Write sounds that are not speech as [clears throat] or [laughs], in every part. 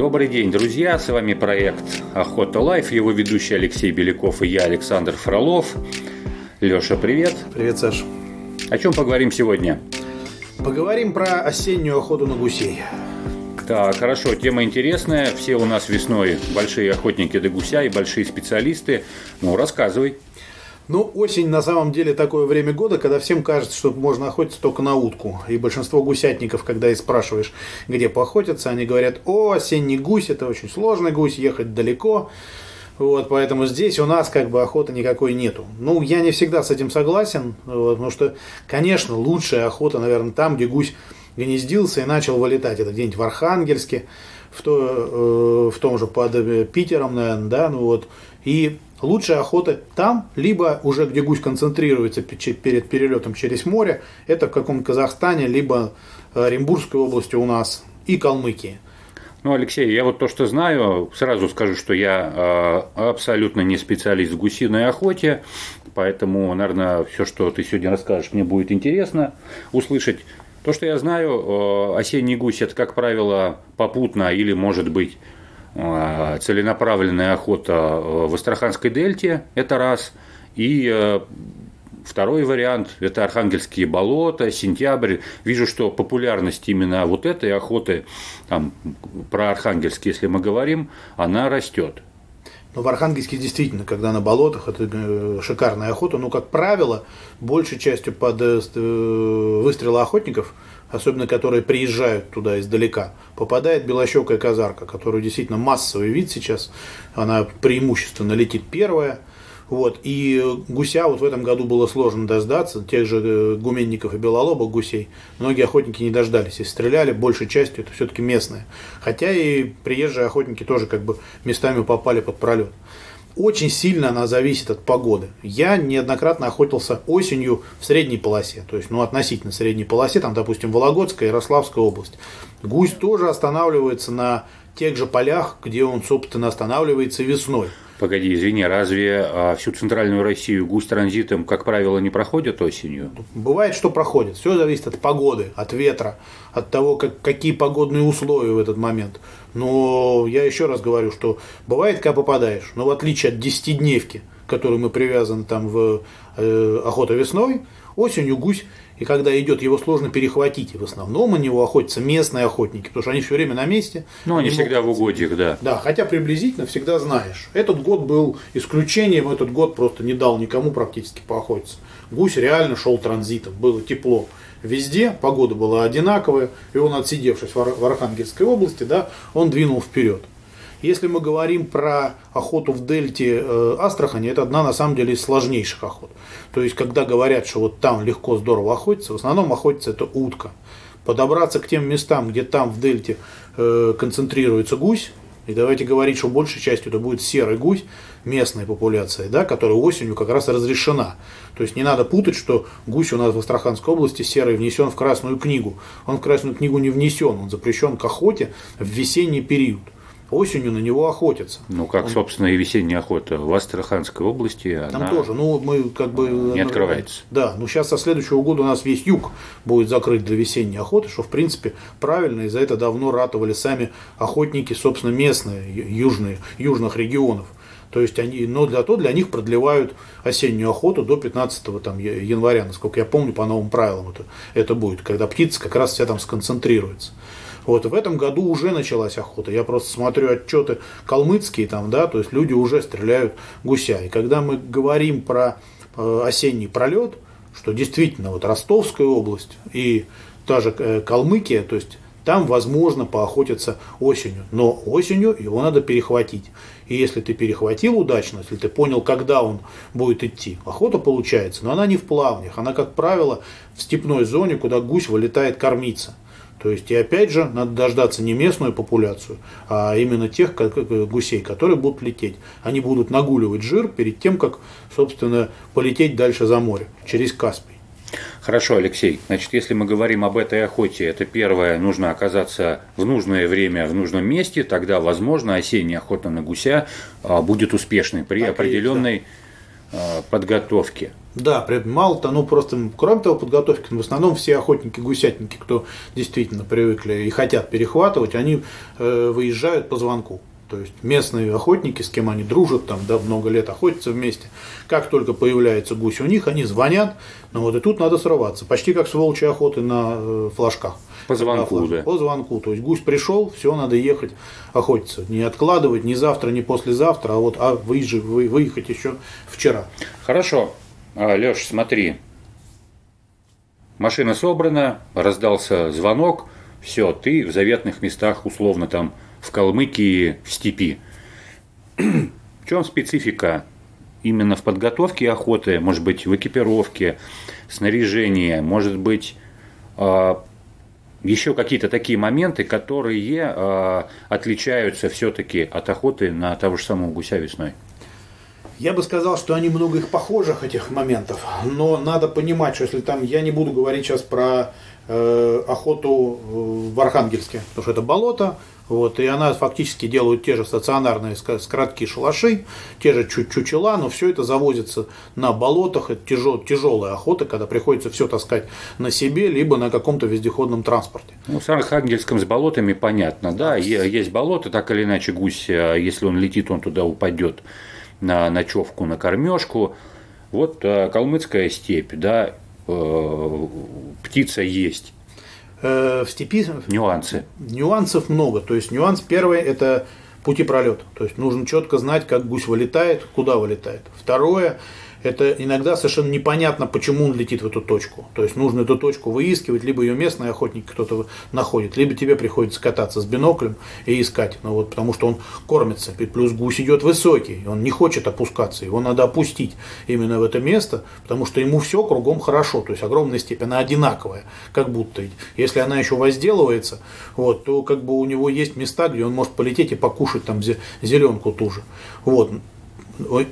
Добрый день, друзья! С вами проект Охота Life, его ведущий Алексей Беляков и я, Александр Фролов. Леша, привет! Привет, Саш! О чем поговорим сегодня? Поговорим про осеннюю охоту на гусей. Так, хорошо, тема интересная. Все у нас весной большие охотники до гуся и большие специалисты. Ну, рассказывай. Ну, осень на самом деле такое время года, когда всем кажется, что можно охотиться только на утку. И большинство гусятников, когда их спрашиваешь, где поохотиться, они говорят, о, осенний гусь, это очень сложный гусь, ехать далеко. Вот, поэтому здесь у нас как бы охоты никакой нету. Ну, я не всегда с этим согласен, вот, потому что, конечно, лучшая охота, наверное, там, где гусь гнездился и начал вылетать. Это где-нибудь в Архангельске, в, то, э, в том же под э, Питером, наверное, да, ну вот. И лучшая охота там, либо уже где гусь концентрируется перед перелетом через море, это в каком-то Казахстане, либо э, Оренбургской области у нас и Калмыкии. Ну, Алексей, я вот то, что знаю, сразу скажу, что я э, абсолютно не специалист в гусиной охоте, поэтому, наверное, все, что ты сегодня расскажешь, мне будет интересно услышать. То, что я знаю, э, осенний гусь – это, как правило, попутно или, может быть, целенаправленная охота э, в Астраханской дельте, это раз. И второй вариант – это Архангельские болота, сентябрь. Вижу, что популярность именно вот этой охоты, там, про Архангельские, если мы говорим, она растет. Но в Архангельске действительно, когда на болотах, это э, шикарная охота. Но, как правило, большей частью под э, э, выстрелы охотников, особенно которые приезжают туда издалека, попадает белощекая казарка, которая действительно массовый вид сейчас. Она преимущественно летит первая – вот. И гуся вот в этом году было сложно дождаться, тех же э, гуменников и белолобок гусей. Многие охотники не дождались и стреляли, большей частью это все-таки местные. Хотя и приезжие охотники тоже как бы местами попали под пролет. Очень сильно она зависит от погоды. Я неоднократно охотился осенью в средней полосе, то есть ну, относительно средней полосе, там, допустим, Вологодская, Ярославская область. Гусь тоже останавливается на тех же полях, где он, собственно, останавливается весной. Погоди, извини, разве а, всю центральную Россию гусь транзитом, как правило, не проходит осенью? Бывает, что проходит. Все зависит от погоды, от ветра, от того, как, какие погодные условия в этот момент. Но я еще раз говорю, что бывает, когда попадаешь, но в отличие от десятидневки, к которой мы привязаны там в э, охота весной, осенью гусь и когда идет, его сложно перехватить. И в основном у него охотятся местные охотники, потому что они все время на месте. Ну, они, они всегда могут... в угодьях, да. Да, хотя приблизительно всегда знаешь. Этот год был исключением, этот год просто не дал никому практически поохотиться. Гусь реально шел транзитом, было тепло. Везде погода была одинаковая, и он, отсидевшись в Архангельской области, да, он двинул вперед. Если мы говорим про охоту в дельте э, Астрахани, это одна на самом деле из сложнейших охот. То есть, когда говорят, что вот там легко, здорово охотиться, в основном охотится это утка. Подобраться к тем местам, где там в дельте э, концентрируется гусь, и давайте говорить, что большей частью это будет серый гусь, местная популяция, да, которая осенью как раз разрешена. То есть не надо путать, что гусь у нас в Астраханской области серый внесен в Красную книгу. Он в Красную книгу не внесен, он запрещен к охоте в весенний период осенью на него охотятся. Ну, как, Он... собственно, и весенняя охота в Астраханской области. Там она... тоже, ну, мы как бы... Не открывается. Да, ну, сейчас со следующего года у нас весь юг будет закрыт для весенней охоты, что, в принципе, правильно, и за это давно ратовали сами охотники, собственно, местные, южные, южных регионов. То есть они, но для того для них продлевают осеннюю охоту до 15 там, января, насколько я помню, по новым правилам это, это будет, когда птица как раз вся там сконцентрируется. Вот в этом году уже началась охота. Я просто смотрю отчеты калмыцкие там, да, то есть люди уже стреляют гуся. И когда мы говорим про э, осенний пролет, что действительно вот Ростовская область и та же э, Калмыкия, то есть там возможно поохотиться осенью. Но осенью его надо перехватить. И если ты перехватил удачно, если ты понял, когда он будет идти, охота получается. Но она не в плавнях, она, как правило, в степной зоне, куда гусь вылетает кормиться. То есть, и опять же, надо дождаться не местную популяцию, а именно тех как, гусей, которые будут лететь. Они будут нагуливать жир перед тем, как, собственно, полететь дальше за море, через Каспий. Хорошо, Алексей. Значит, если мы говорим об этой охоте, это первое, нужно оказаться в нужное время, в нужном месте, тогда, возможно, осенняя охота на гуся а, будет успешной при так определенной... Есть, да подготовки. Да, мало того, ну просто, кроме того, подготовки, в основном все охотники-гусятники, кто действительно привыкли и хотят перехватывать, они э, выезжают по звонку. То есть местные охотники, с кем они дружат, там да, много лет охотятся вместе, как только появляется гусь у них, они звонят, но вот и тут надо срываться, почти как с волчьей охоты на э, флажках. По звонку, да. По звонку, то есть гусь пришел, все, надо ехать охотиться. Не откладывать ни завтра, ни послезавтра, а вот а выезжать, вы, выехать еще вчера. Хорошо. А, Леш, смотри. Машина собрана, раздался звонок, все, ты в заветных местах условно там в Калмыкии, в степи. В чем специфика именно в подготовке охоты, может быть, в экипировке, снаряжении, может быть, а, еще какие-то такие моменты, которые а, отличаются все-таки от охоты на того же самого гуся весной? Я бы сказал, что они много их похожих, этих моментов, но надо понимать, что если там, я не буду говорить сейчас про э, охоту в Архангельске, потому что это болото, вот, и она фактически делают те же стационарные скоротки шалаши, те же чучела, но все это завозится на болотах. Это тяжел, тяжелая охота, когда приходится все таскать на себе, либо на каком-то вездеходном транспорте. Ну, с Архангельском с болотами понятно, да, есть болото, так или иначе гусь, а если он летит, он туда упадет на ночевку, на кормежку. Вот а, калмыцкая степь, да, э, птица есть Э, в степи нюансы. Нюансов много. То есть нюанс первый это пути пролета. То есть нужно четко знать, как гусь вылетает, куда вылетает. Второе это иногда совершенно непонятно, почему он летит в эту точку. То есть нужно эту точку выискивать, либо ее местный охотник кто-то находит, либо тебе приходится кататься с биноклем и искать. Ну, вот, потому что он кормится. И плюс гусь идет высокий, он не хочет опускаться, его надо опустить именно в это место, потому что ему все кругом хорошо. То есть огромная степень, она одинаковая, как будто. Если она еще возделывается, вот, то как бы у него есть места, где он может полететь и покушать там зеленку ту же. Вот.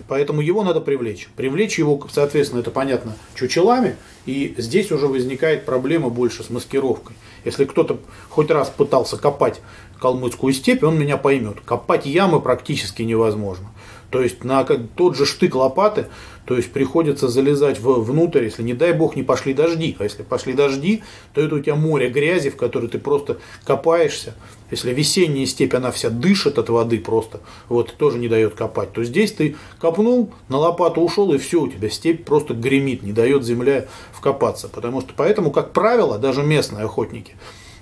Поэтому его надо привлечь. Привлечь его, соответственно, это понятно, чучелами. И здесь уже возникает проблема больше с маскировкой. Если кто-то хоть раз пытался копать калмыцкую степь, он меня поймет. Копать ямы практически невозможно. То есть на тот же штык лопаты, то есть приходится залезать в, внутрь, если не дай бог не пошли дожди. А если пошли дожди, то это у тебя море грязи, в которой ты просто копаешься. Если весенняя степь, она вся дышит от воды просто, вот, тоже не дает копать, то здесь ты копнул, на лопату ушел, и все, у тебя степь просто гремит, не дает земля вкопаться. Потому что, поэтому, как правило, даже местные охотники,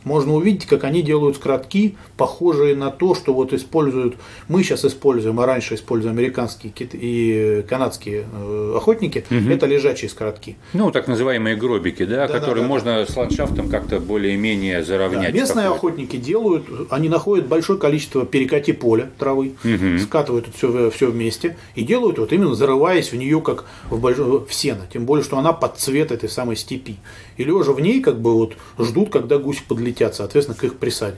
можно увидеть, как они делают скоротки, похожие на то, что вот используют, мы сейчас используем, а раньше используем американские и канадские э, охотники, угу. это лежачие скоротки. Ну, так называемые гробики, да, да которые да, да, можно да. с ландшафтом как-то более-менее заровнять. Да, местные охотники делают, они находят большое количество перекати поля травы, угу. скатывают это все, все вместе и делают вот именно зарываясь в нее как в, больш... в сено, тем более, что она под цвет этой самой степи. И лежа в ней как бы вот ждут, когда гусь подлетит летят, соответственно, к их присаде.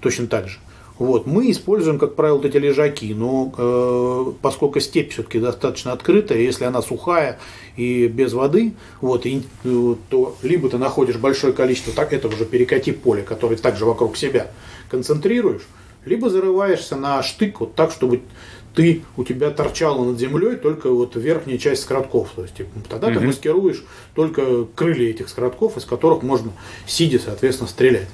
Точно так же. Вот. Мы используем, как правило, вот эти лежаки, но э, поскольку степь все-таки достаточно открытая, если она сухая и без воды, вот, и, э, то либо ты находишь большое количество так, этого же перекати поля, который также вокруг себя концентрируешь, либо зарываешься на штык вот так, чтобы ты, у тебя торчала над землей только вот верхняя часть скоротков. То есть, типа, тогда угу. ты маскируешь только крылья этих скоротков, из которых можно сидя, соответственно, стрелять.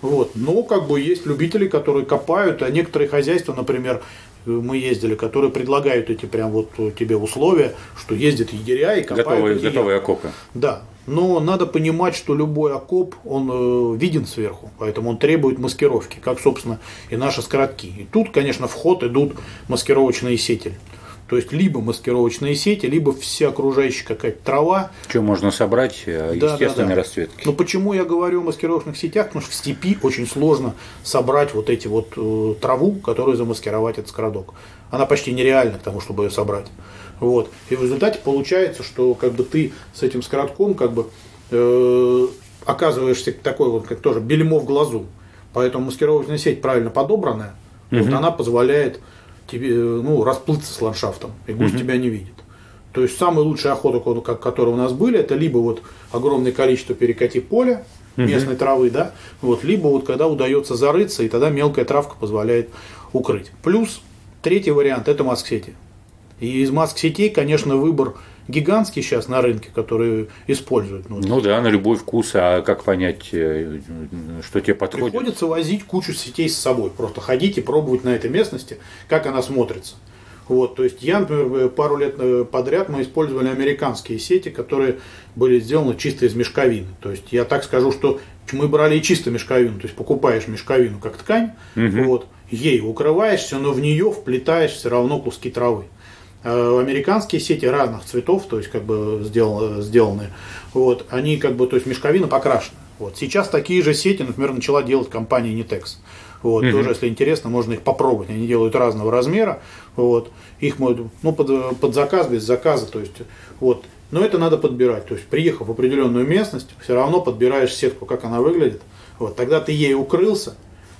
Вот. Но как бы есть любители, которые копают, а некоторые хозяйства, например, мы ездили, которые предлагают эти прям вот тебе условия, что ездят егеря и копают. Готовые, готовые окопы. Да. Но надо понимать, что любой окоп, он э, виден сверху, поэтому он требует маскировки, как, собственно, и наши скоротки. И тут, конечно, в ход идут маскировочные сети. То есть либо маскировочные сети, либо вся окружающая какая-то трава. Что можно собрать э, естественной да, да. расцветки. Но почему я говорю о маскировочных сетях? Потому что в степи очень сложно собрать вот эти вот э, траву, которую замаскировать этот скородок. Она почти нереальна к тому, чтобы ее собрать. Вот. И в результате получается, что как бы ты с этим скоротком как бы э, оказываешься такой вот, как тоже бельмо в глазу. Поэтому маскировочная сеть правильно подобранная, угу. вот она позволяет тебе ну, расплыться с ландшафтом, и гусь угу. тебя не видит. То есть самые лучшие охоты, которые у нас были, это либо вот огромное количество перекати поля, местной угу. травы, да, вот, либо вот когда удается зарыться, и тогда мелкая травка позволяет укрыть. Плюс третий вариант – это маск-сети. И из маск-сетей, конечно, выбор гигантский сейчас на рынке, который используют. Ну, ну да, на любой вкус, а как понять, э, что тебе подходит? Приходится возить кучу сетей с собой, просто ходить и пробовать на этой местности, как она смотрится. Вот, то есть я, например, пару лет э, подряд мы использовали американские сети, которые были сделаны чисто из мешковины. То есть я так скажу, что мы брали чисто мешковину, то есть покупаешь мешковину как ткань, угу. вот, ей укрываешься, но в нее вплетаешь все равно куски травы. Э, американские сети разных цветов, то есть как бы сделаны, сделаны вот, они как бы, то есть мешковина покрашена. Вот. Сейчас такие же сети, например, начала делать компания Nitex. Вот, угу. Тоже, если интересно, можно их попробовать. Они делают разного размера. Вот. Их ну, под, под заказ, без заказа. То есть, вот. Но это надо подбирать. То есть, приехав в определенную местность, все равно подбираешь сетку, как она выглядит. Вот. Тогда ты ей укрылся,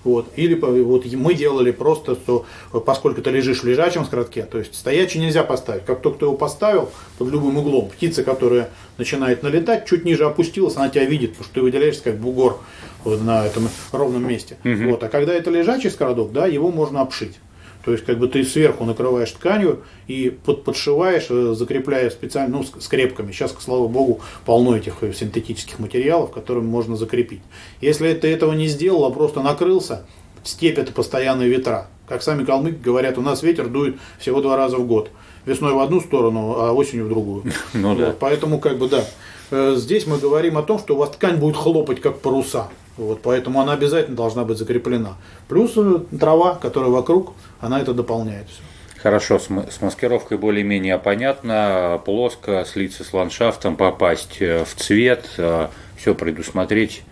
вот. Или вот мы делали просто, что поскольку ты лежишь в лежачем скоротке, то есть стоячий нельзя поставить. Как только ты его поставил под любым углом, птица, которая начинает налетать, чуть ниже опустилась, она тебя видит, потому что ты выделяешься как бугор на этом ровном месте. Угу. Вот. А когда это лежачий скородок, да, его можно обшить. То есть, как бы ты сверху накрываешь тканью и под, подшиваешь, э, закрепляя специально, ну, скрепками. Сейчас, слава богу, полно этих э, синтетических материалов, которыми можно закрепить. Если ты этого не сделал, а просто накрылся, степь это постоянные ветра. Как сами калмыки говорят, у нас ветер дует всего два раза в год. Весной в одну сторону, а осенью в другую. [laughs] Ну, да. Поэтому, как бы, да. Э, здесь мы говорим о том, что у вас ткань будет хлопать, как паруса. Вот, поэтому она обязательно должна быть закреплена. Плюс э, трава, которая вокруг, она это дополняет все. Хорошо, с, маскировкой более-менее понятно. Плоско, слиться с ландшафтом, попасть э, в цвет, э, все предусмотреть.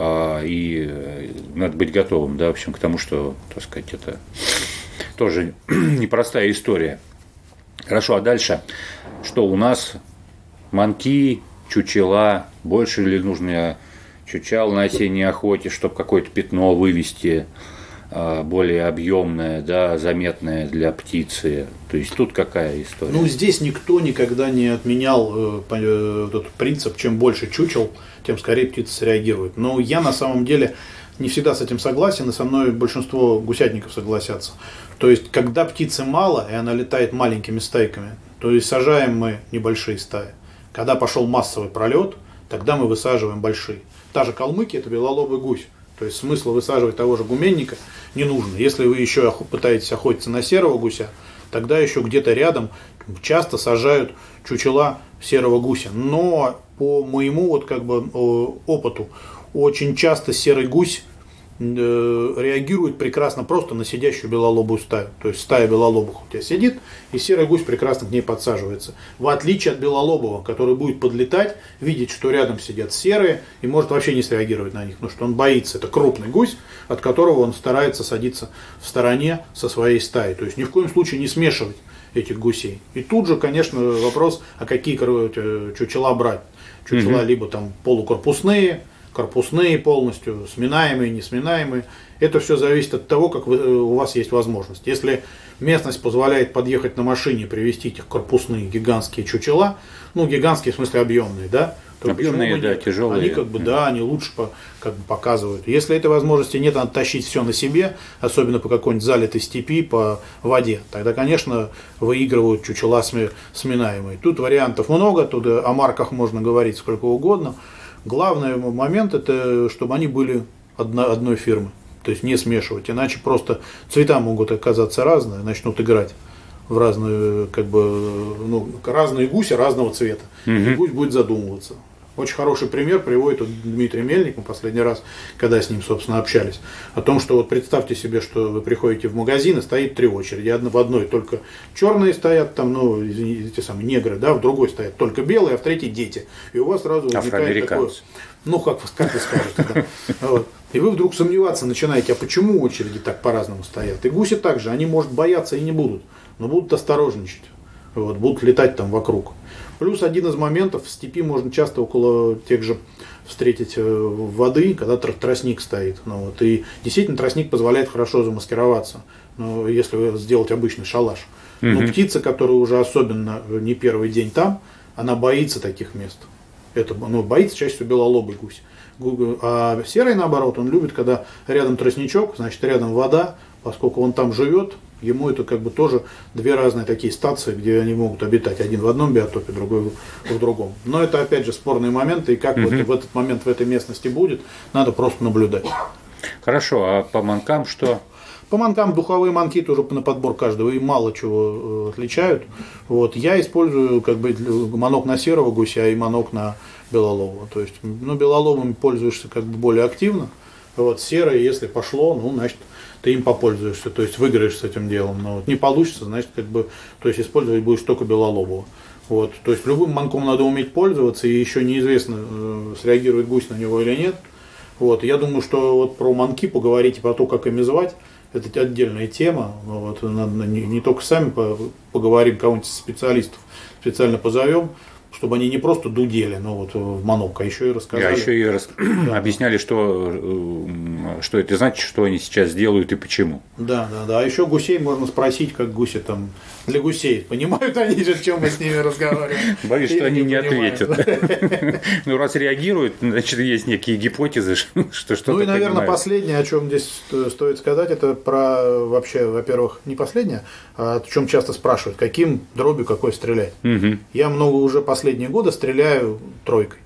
И надо быть готовым, да, в общем, к тому, что, так сказать, это тоже [clears throat] непростая история. Хорошо, а дальше? Что у нас? Манки, чучела, больше ли нужно чучал на осенней охоте, чтобы какое-то пятно вывести а, более объемное, да, заметное для птицы. То есть тут какая история? Ну, здесь никто никогда не отменял э, э, этот принцип, чем больше чучел, тем скорее птица среагирует. Но я на самом деле не всегда с этим согласен, и со мной большинство гусятников согласятся. То есть, когда птицы мало, и она летает маленькими стайками, то есть сажаем мы небольшие стаи. Когда пошел массовый пролет, тогда мы высаживаем большие та же калмыки, это белолобый гусь. То есть смысла высаживать того же гуменника не нужно. Если вы еще пытаетесь охотиться на серого гуся, тогда еще где-то рядом часто сажают чучела серого гуся. Но по моему вот как бы опыту, очень часто серый гусь реагирует прекрасно просто на сидящую белолобую стаю. То есть стая белолобых у тебя сидит, и серый гусь прекрасно к ней подсаживается. В отличие от белолобого, который будет подлетать, видеть, что рядом сидят серые, и может вообще не среагировать на них, потому что он боится. Это крупный гусь, от которого он старается садиться в стороне со своей стаей. То есть ни в коем случае не смешивать этих гусей. И тут же, конечно, вопрос, а какие э, чучела брать. Чучела угу. либо там полукорпусные, корпусные полностью, сминаемые, несминаемые. Это все зависит от того, как вы, э, у вас есть возможность. Если местность позволяет подъехать на машине и привезти этих корпусные гигантские чучела, ну, гигантские в смысле объемные, да, то объемные, да, тяжелые. Они как бы, да, они лучше по, как бы показывают. Если этой возможности нет, надо тащить все на себе, особенно по какой-нибудь залитой степи, по воде. Тогда, конечно, выигрывают чучела сминаемые. Тут вариантов много, тут о марках можно говорить сколько угодно. Главный момент это, чтобы они были одно, одной фирмы. То есть не смешивать, иначе просто цвета могут оказаться разные, начнут играть в разные, как бы, ну, разные гуси разного цвета. Угу. И гусь будет задумываться. Очень хороший пример приводит вот Дмитрий Мельник, мы последний раз, когда с ним, собственно, общались, о том, что вот представьте себе, что вы приходите в магазин и стоит три очереди. В одной только черные стоят, там, ну, эти самые негры, да, в другой стоят только белые, а в третьей дети. И у вас сразу возникает такое, ну, как, как вы скажете, да. [laughs] вот. И вы вдруг сомневаться начинаете, а почему очереди так по-разному стоят? И гуси также, они, может, бояться и не будут, но будут осторожничать, вот, будут летать там вокруг. Плюс один из моментов, в степи можно часто около тех же встретить э, воды, когда тростник стоит. Ну, вот, и действительно тростник позволяет хорошо замаскироваться, ну, если сделать обычный шалаш. Но угу. птица, которая уже особенно не первый день там, она боится таких мест. Это, ну, боится чаще всего белолобый гусь. А серый, наоборот, он любит, когда рядом тростничок, значит, рядом вода, поскольку он там живет, Ему это как бы тоже две разные такие стации, где они могут обитать. Один в одном биотопе, другой в другом. Но это опять же спорные моменты, и как угу. вот в этот момент в этой местности будет, надо просто наблюдать. Хорошо, а по манкам что? По манкам духовые манки тоже на подбор каждого и мало чего э, отличают. Вот. Я использую как бы манок на серого гуся и манок на белолового. То есть, ну, белоловым пользуешься как бы более активно. Вот, серый, если пошло, ну, значит, ты им попользуешься, то есть выиграешь с этим делом. Но вот не получится, значит, как бы, то есть использовать будешь только белолобого. Вот, то есть любым манком надо уметь пользоваться, и еще неизвестно, э, среагирует гусь на него или нет. Вот, я думаю, что вот про манки поговорить и про то, как ими звать, это отдельная тема. Вот, надо не, не только сами поговорим, кого-нибудь специалистов специально позовем чтобы они не просто дудели, но вот в Манок, а еще и рассказали. А еще и рас... [clears throat] объясняли, что, э, что это значит, что они сейчас делают и почему. Да, да, да. А еще гусей можно спросить, как гуси там для гусей. Понимают они же, чем мы с ними разговариваем? Боюсь, что они не ответят. [laughs] Ну, раз реагируют, значит, есть некие гипотезы, [laughs] что что-то Ну и, наверное, последнее, о чем здесь стоит сказать, это про вообще, во-первых, не последнее, а о чем часто спрашивают, каким дробью какой стрелять. Я много уже последние годы стреляю тройкой.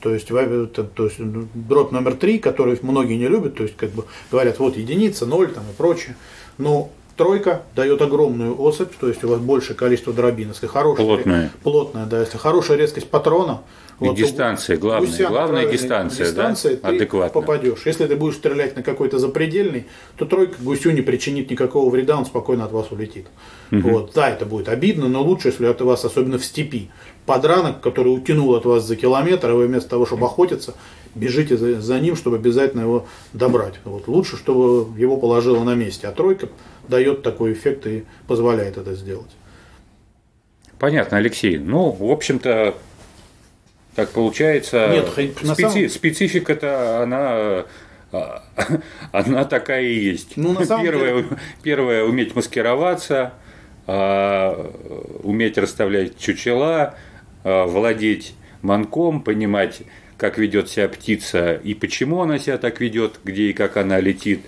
То есть, то есть дробь номер три, который многие не любят, то есть как бы говорят, вот единица, ноль там и прочее. Но тройка дает огромную особь, то есть у вас большее количество дробин. Если хорошая, плотная. плотная, да, если хорошая резкость патрона, и вот, дистанция, главная, главная дистанция, дистанция да, ты адекватно. попадешь. Если ты будешь стрелять на какой-то запредельный, то тройка гусю не причинит никакого вреда, он спокойно от вас улетит. Угу. Вот, да, это будет обидно, но лучше, если от вас, особенно в степи, подранок, который утянул от вас за километр, а вы вместо того, чтобы охотиться, бежите за, за ним, чтобы обязательно его добрать. Вот, лучше, чтобы его положило на месте. А тройка дает такой эффект и позволяет это сделать. Понятно, Алексей. Ну, в общем-то, так получается. Нет, специ... самом... специфика-то она а, [laughs] она такая и есть. Ну, на самом первое, деле... первое уметь маскироваться, а, уметь расставлять чучела, а, владеть манком, понимать, как ведет себя птица и почему она себя так ведет, где и как она летит,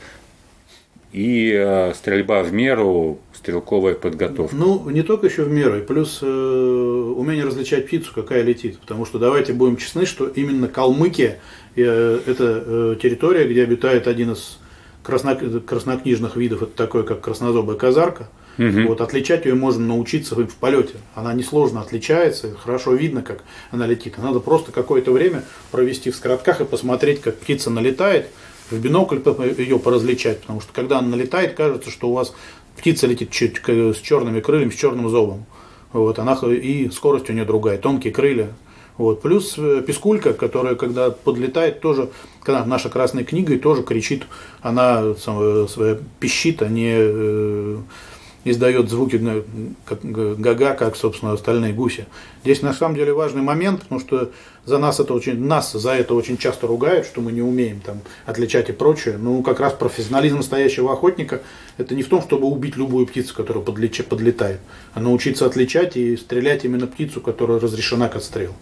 и э, стрельба в меру, стрелковая подготовка. Ну, не только еще в меру, и плюс э, умение различать птицу, какая летит. Потому что давайте будем честны, что именно Калмыкия э, это э, территория, где обитает один из красно, краснокнижных видов, это такой, как краснозобая казарка. Угу. Вот, отличать ее можно научиться в полете. Она несложно отличается, хорошо видно, как она летит. Надо просто какое-то время провести в скоротках и посмотреть, как птица налетает, в бинокль ее поразличать, потому что когда она налетает, кажется, что у вас птица летит с черными крыльями, с черным зобом. Вот, она, и скорость у нее другая, тонкие крылья. Вот. Плюс э, пескулька, которая, когда подлетает, тоже, когда наша красная книга, и тоже кричит, она сам, своя пищит, а не э, издает звуки как гага, как, собственно, остальные гуси. Здесь на самом деле важный момент, потому что за нас это очень, нас за это очень часто ругают, что мы не умеем там отличать и прочее. Ну, как раз профессионализм настоящего охотника это не в том, чтобы убить любую птицу, которая подлетает, а научиться отличать и стрелять именно птицу, которая разрешена к отстрелу.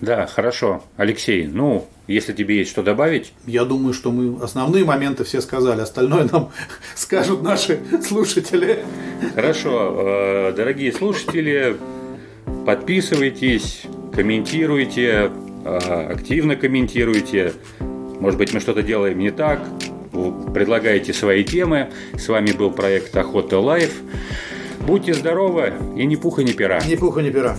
Да, хорошо. Алексей, ну, если тебе есть что добавить. Я думаю, что мы основные моменты все сказали, остальное нам [laughs] скажут наши слушатели. Хорошо, э, дорогие слушатели, подписывайтесь, комментируйте, э, активно комментируйте. Может быть, мы что-то делаем не так, предлагайте свои темы. С вами был проект Охота Life. Будьте здоровы и ни пуха, ни пера. Ни пуха, ни пера.